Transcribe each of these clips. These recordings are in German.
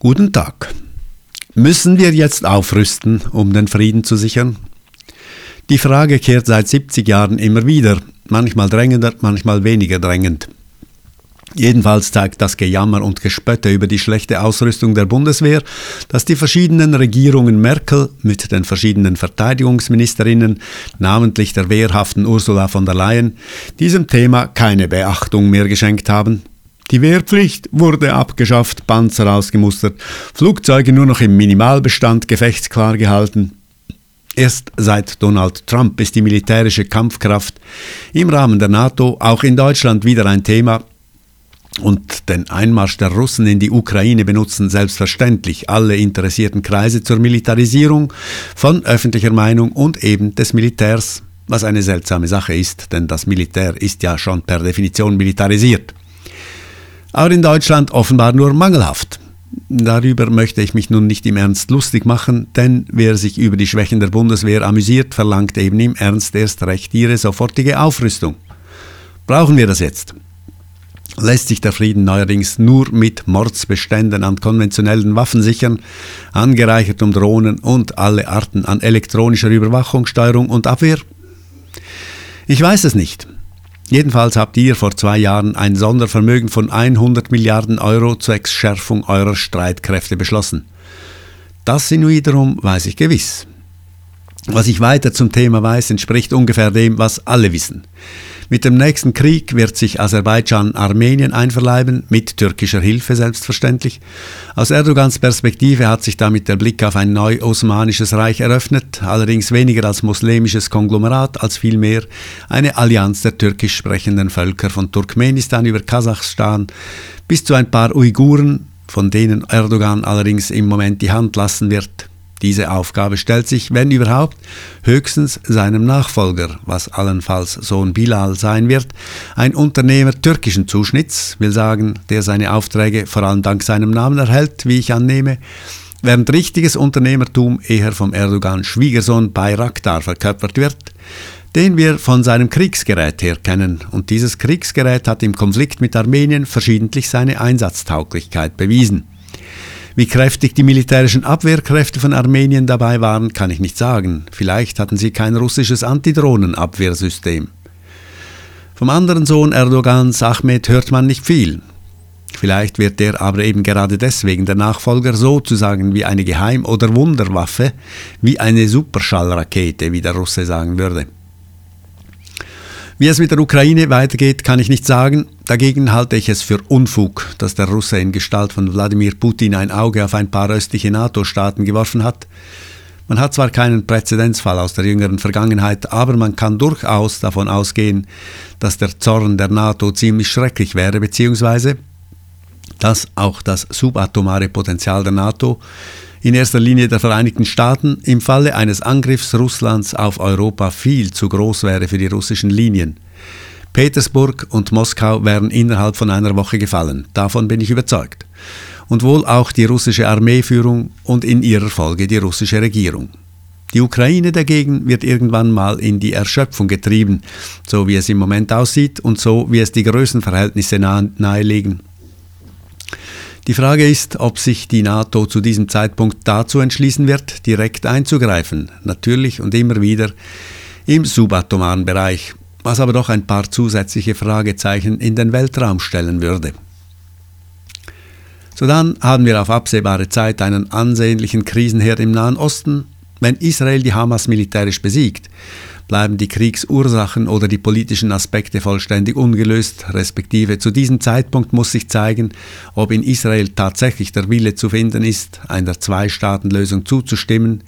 Guten Tag. Müssen wir jetzt aufrüsten, um den Frieden zu sichern? Die Frage kehrt seit 70 Jahren immer wieder, manchmal drängender, manchmal weniger drängend. Jedenfalls zeigt das Gejammer und Gespötte über die schlechte Ausrüstung der Bundeswehr, dass die verschiedenen Regierungen Merkel mit den verschiedenen Verteidigungsministerinnen, namentlich der wehrhaften Ursula von der Leyen, diesem Thema keine Beachtung mehr geschenkt haben. Die Wehrpflicht wurde abgeschafft, Panzer ausgemustert, Flugzeuge nur noch im Minimalbestand gefechtsklar gehalten. Erst seit Donald Trump ist die militärische Kampfkraft im Rahmen der NATO auch in Deutschland wieder ein Thema, und den Einmarsch der Russen in die Ukraine benutzen selbstverständlich alle interessierten Kreise zur Militarisierung von öffentlicher Meinung und eben des Militärs, was eine seltsame Sache ist, denn das Militär ist ja schon per Definition militarisiert aber in Deutschland offenbar nur mangelhaft. Darüber möchte ich mich nun nicht im Ernst lustig machen, denn wer sich über die Schwächen der Bundeswehr amüsiert, verlangt eben im Ernst erst recht ihre sofortige Aufrüstung. Brauchen wir das jetzt? Lässt sich der Frieden neuerdings nur mit Mordsbeständen an konventionellen Waffen sichern, angereichert um Drohnen und alle Arten an elektronischer Überwachung, Steuerung und Abwehr? Ich weiß es nicht. Jedenfalls habt ihr vor zwei Jahren ein Sondervermögen von 100 Milliarden Euro zur Schärfung eurer Streitkräfte beschlossen. Das wiederum weiß ich gewiss. Was ich weiter zum Thema weiß, entspricht ungefähr dem, was alle wissen. Mit dem nächsten Krieg wird sich Aserbaidschan Armenien einverleiben, mit türkischer Hilfe selbstverständlich. Aus Erdogans Perspektive hat sich damit der Blick auf ein neu-osmanisches Reich eröffnet, allerdings weniger als muslimisches Konglomerat, als vielmehr eine Allianz der türkisch sprechenden Völker von Turkmenistan über Kasachstan bis zu ein paar Uiguren, von denen Erdogan allerdings im Moment die Hand lassen wird. Diese Aufgabe stellt sich, wenn überhaupt, höchstens seinem Nachfolger, was allenfalls Sohn Bilal sein wird, ein Unternehmer türkischen Zuschnitts, will sagen, der seine Aufträge vor allem dank seinem Namen erhält, wie ich annehme, während richtiges Unternehmertum eher vom Erdogan Schwiegersohn Bayraktar verkörpert wird, den wir von seinem Kriegsgerät her kennen, und dieses Kriegsgerät hat im Konflikt mit Armenien verschiedentlich seine Einsatztauglichkeit bewiesen. Wie kräftig die militärischen Abwehrkräfte von Armenien dabei waren, kann ich nicht sagen. Vielleicht hatten sie kein russisches Antidrohnenabwehrsystem. Vom anderen Sohn Erdogans, Ahmed, hört man nicht viel. Vielleicht wird er aber eben gerade deswegen der Nachfolger sozusagen wie eine Geheim- oder Wunderwaffe, wie eine Superschallrakete, wie der Russe sagen würde. Wie es mit der Ukraine weitergeht, kann ich nicht sagen. Dagegen halte ich es für Unfug, dass der Russe in Gestalt von Wladimir Putin ein Auge auf ein paar östliche NATO-Staaten geworfen hat. Man hat zwar keinen Präzedenzfall aus der jüngeren Vergangenheit, aber man kann durchaus davon ausgehen, dass der Zorn der NATO ziemlich schrecklich wäre, beziehungsweise dass auch das subatomare Potenzial der NATO in erster Linie der Vereinigten Staaten, im Falle eines Angriffs Russlands auf Europa viel zu groß wäre für die russischen Linien. Petersburg und Moskau wären innerhalb von einer Woche gefallen, davon bin ich überzeugt. Und wohl auch die russische Armeeführung und in ihrer Folge die russische Regierung. Die Ukraine dagegen wird irgendwann mal in die Erschöpfung getrieben, so wie es im Moment aussieht und so wie es die Größenverhältnisse nahelegen. Die Frage ist, ob sich die NATO zu diesem Zeitpunkt dazu entschließen wird, direkt einzugreifen, natürlich und immer wieder im subatomaren Bereich, was aber doch ein paar zusätzliche Fragezeichen in den Weltraum stellen würde. So dann haben wir auf absehbare Zeit einen ansehnlichen Krisenherd im Nahen Osten. Wenn Israel die Hamas militärisch besiegt, bleiben die Kriegsursachen oder die politischen Aspekte vollständig ungelöst, respektive zu diesem Zeitpunkt muss sich zeigen, ob in Israel tatsächlich der Wille zu finden ist, einer Zwei-Staaten-Lösung zuzustimmen,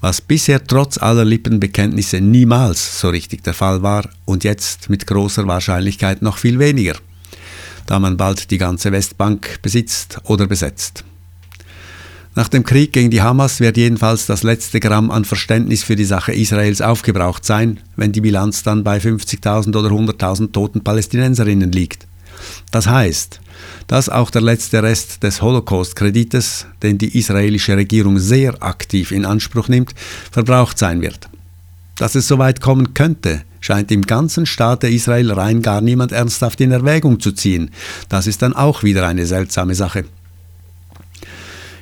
was bisher trotz aller Lippenbekenntnisse niemals so richtig der Fall war und jetzt mit großer Wahrscheinlichkeit noch viel weniger, da man bald die ganze Westbank besitzt oder besetzt. Nach dem Krieg gegen die Hamas wird jedenfalls das letzte Gramm an Verständnis für die Sache Israels aufgebraucht sein, wenn die Bilanz dann bei 50.000 oder 100.000 toten Palästinenserinnen liegt. Das heißt, dass auch der letzte Rest des Holocaust-Kredites, den die israelische Regierung sehr aktiv in Anspruch nimmt, verbraucht sein wird. Dass es so weit kommen könnte, scheint im ganzen Staate Israel rein gar niemand ernsthaft in Erwägung zu ziehen. Das ist dann auch wieder eine seltsame Sache.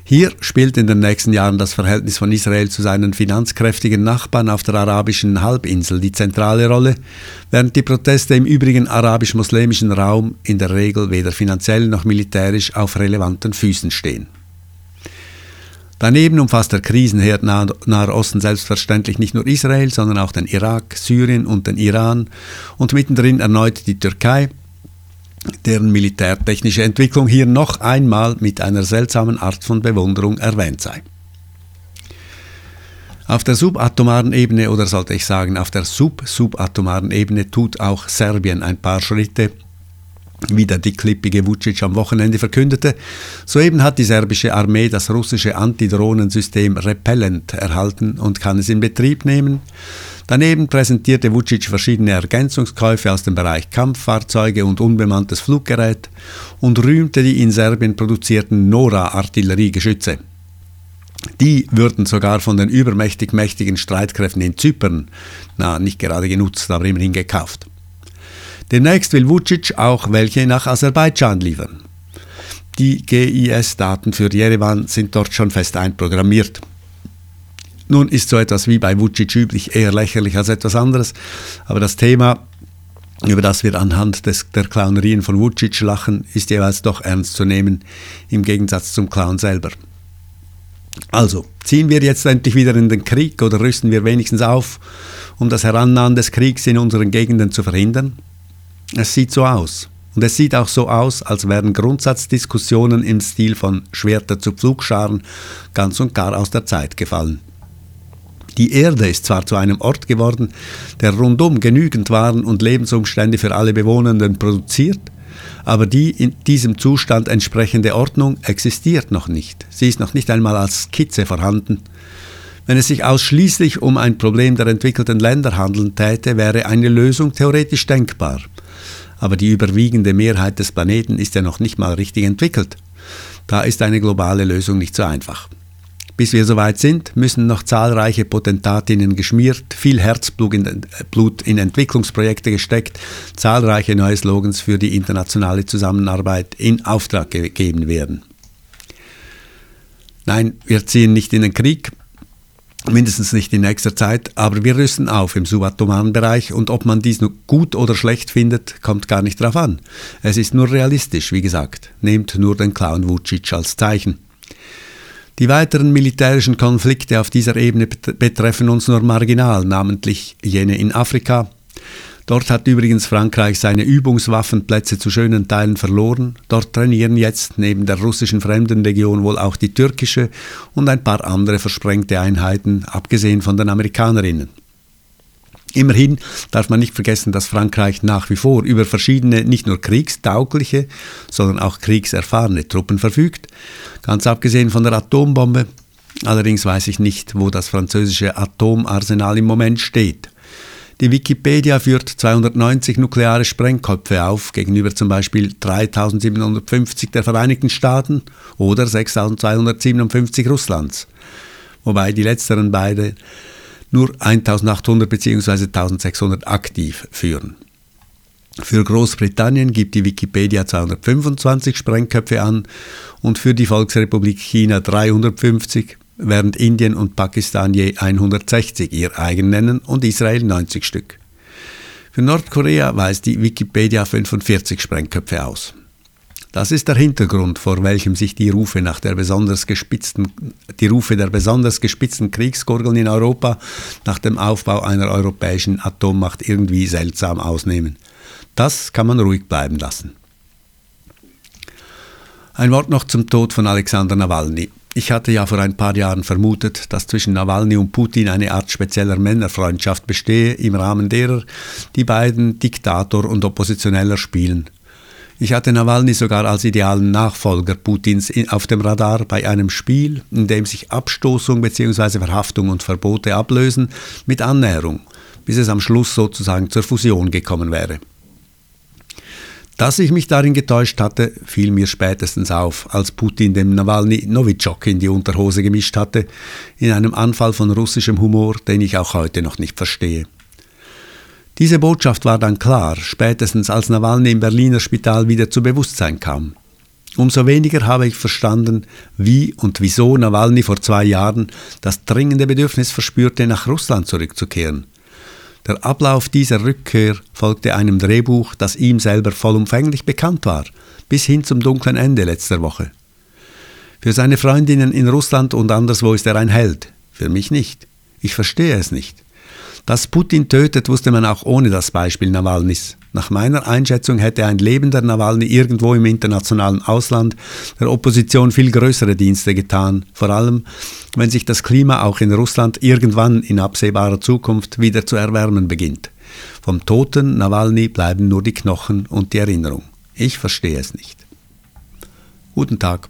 Hier spielt in den nächsten Jahren das Verhältnis von Israel zu seinen finanzkräftigen Nachbarn auf der arabischen Halbinsel die zentrale Rolle, während die Proteste im übrigen arabisch-muslimischen Raum in der Regel weder finanziell noch militärisch auf relevanten Füßen stehen. Daneben umfasst der Krisenherd Nahe Osten selbstverständlich nicht nur Israel, sondern auch den Irak, Syrien und den Iran und mittendrin erneut die Türkei, deren militärtechnische Entwicklung hier noch einmal mit einer seltsamen Art von Bewunderung erwähnt sei. Auf der subatomaren Ebene oder sollte ich sagen auf der sub-subatomaren Ebene tut auch Serbien ein paar Schritte, wie der dickklippige Vucic am Wochenende verkündete. Soeben hat die serbische Armee das russische Antidrohnensystem Repellent erhalten und kann es in Betrieb nehmen. Daneben präsentierte Vucic verschiedene Ergänzungskäufe aus dem Bereich Kampffahrzeuge und unbemanntes Fluggerät und rühmte die in Serbien produzierten Nora-Artilleriegeschütze. Die würden sogar von den übermächtig mächtigen Streitkräften in Zypern, na, nicht gerade genutzt, aber immerhin gekauft. Demnächst will Vucic auch welche nach Aserbaidschan liefern. Die GIS-Daten für Jerewan sind dort schon fest einprogrammiert. Nun ist so etwas wie bei Vucic üblich eher lächerlich als etwas anderes, aber das Thema, über das wir anhand des, der Clownerien von Vucic lachen, ist jeweils doch ernst zu nehmen, im Gegensatz zum Clown selber. Also, ziehen wir jetzt endlich wieder in den Krieg oder rüsten wir wenigstens auf, um das Herannahen des Kriegs in unseren Gegenden zu verhindern? Es sieht so aus. Und es sieht auch so aus, als wären Grundsatzdiskussionen im Stil von Schwerter zu Pflugscharen ganz und gar aus der Zeit gefallen. Die Erde ist zwar zu einem Ort geworden, der rundum genügend Waren und Lebensumstände für alle Bewohnenden produziert, aber die in diesem Zustand entsprechende Ordnung existiert noch nicht. Sie ist noch nicht einmal als Skizze vorhanden. Wenn es sich ausschließlich um ein Problem der entwickelten Länder handeln täte, wäre eine Lösung theoretisch denkbar. Aber die überwiegende Mehrheit des Planeten ist ja noch nicht mal richtig entwickelt. Da ist eine globale Lösung nicht so einfach. Bis wir soweit sind, müssen noch zahlreiche Potentatinnen geschmiert, viel Herzblut in, Entwicklungsprojekte gesteckt, zahlreiche neue Slogans für die internationale Zusammenarbeit in Auftrag gegeben werden. Nein, wir ziehen nicht in den Krieg, mindestens nicht in nächster Zeit, aber wir rüsten auf im subatomaren Bereich und ob man dies nur gut oder schlecht findet, kommt gar nicht drauf an. Es ist nur realistisch, wie gesagt. Nehmt nur den Clown Vucic als Zeichen. Die weiteren militärischen Konflikte auf dieser Ebene betreffen uns nur marginal, namentlich jene in Afrika. Dort hat übrigens Frankreich seine Übungswaffenplätze zu schönen Teilen verloren. Dort trainieren jetzt neben der russischen Fremdenlegion wohl auch die türkische und ein paar andere versprengte Einheiten, abgesehen von den Amerikanerinnen. Immerhin darf man nicht vergessen, dass Frankreich nach wie vor über verschiedene nicht nur kriegstaugliche, sondern auch kriegserfahrene Truppen verfügt, ganz abgesehen von der Atombombe. Allerdings weiß ich nicht, wo das französische Atomarsenal im Moment steht. Die Wikipedia führt 290 nukleare Sprengköpfe auf, gegenüber zum Beispiel 3750 der Vereinigten Staaten oder 6257 Russlands. Wobei die letzteren beiden nur 1800 bzw. 1600 aktiv führen. Für Großbritannien gibt die Wikipedia 225 Sprengköpfe an und für die Volksrepublik China 350, während Indien und Pakistan je 160 ihr eigen nennen und Israel 90 Stück. Für Nordkorea weist die Wikipedia 45 Sprengköpfe aus. Das ist der Hintergrund, vor welchem sich die Rufe nach der besonders gespitzten, die Rufe der besonders gespitzten Kriegsgurgeln in Europa nach dem Aufbau einer europäischen Atommacht irgendwie seltsam ausnehmen. Das kann man ruhig bleiben lassen. Ein Wort noch zum Tod von Alexander Nawalny. Ich hatte ja vor ein paar Jahren vermutet, dass zwischen Nawalny und Putin eine Art spezieller Männerfreundschaft bestehe, im Rahmen derer die beiden Diktator und Oppositioneller spielen. Ich hatte Nawalny sogar als idealen Nachfolger Putins auf dem Radar bei einem Spiel, in dem sich Abstoßung bzw. Verhaftung und Verbote ablösen, mit Annäherung, bis es am Schluss sozusagen zur Fusion gekommen wäre. Dass ich mich darin getäuscht hatte, fiel mir spätestens auf, als Putin dem Nawalny Novichok in die Unterhose gemischt hatte, in einem Anfall von russischem Humor, den ich auch heute noch nicht verstehe. Diese Botschaft war dann klar, spätestens als Nawalny im Berliner Spital wieder zu Bewusstsein kam. Umso weniger habe ich verstanden, wie und wieso Nawalny vor zwei Jahren das dringende Bedürfnis verspürte, nach Russland zurückzukehren. Der Ablauf dieser Rückkehr folgte einem Drehbuch, das ihm selber vollumfänglich bekannt war, bis hin zum dunklen Ende letzter Woche. Für seine Freundinnen in Russland und anderswo ist er ein Held, für mich nicht. Ich verstehe es nicht. Dass Putin tötet, wusste man auch ohne das Beispiel Nawalnys. Nach meiner Einschätzung hätte ein lebender Nawalny irgendwo im internationalen Ausland der Opposition viel größere Dienste getan, vor allem wenn sich das Klima auch in Russland irgendwann in absehbarer Zukunft wieder zu erwärmen beginnt. Vom toten Nawalny bleiben nur die Knochen und die Erinnerung. Ich verstehe es nicht. Guten Tag.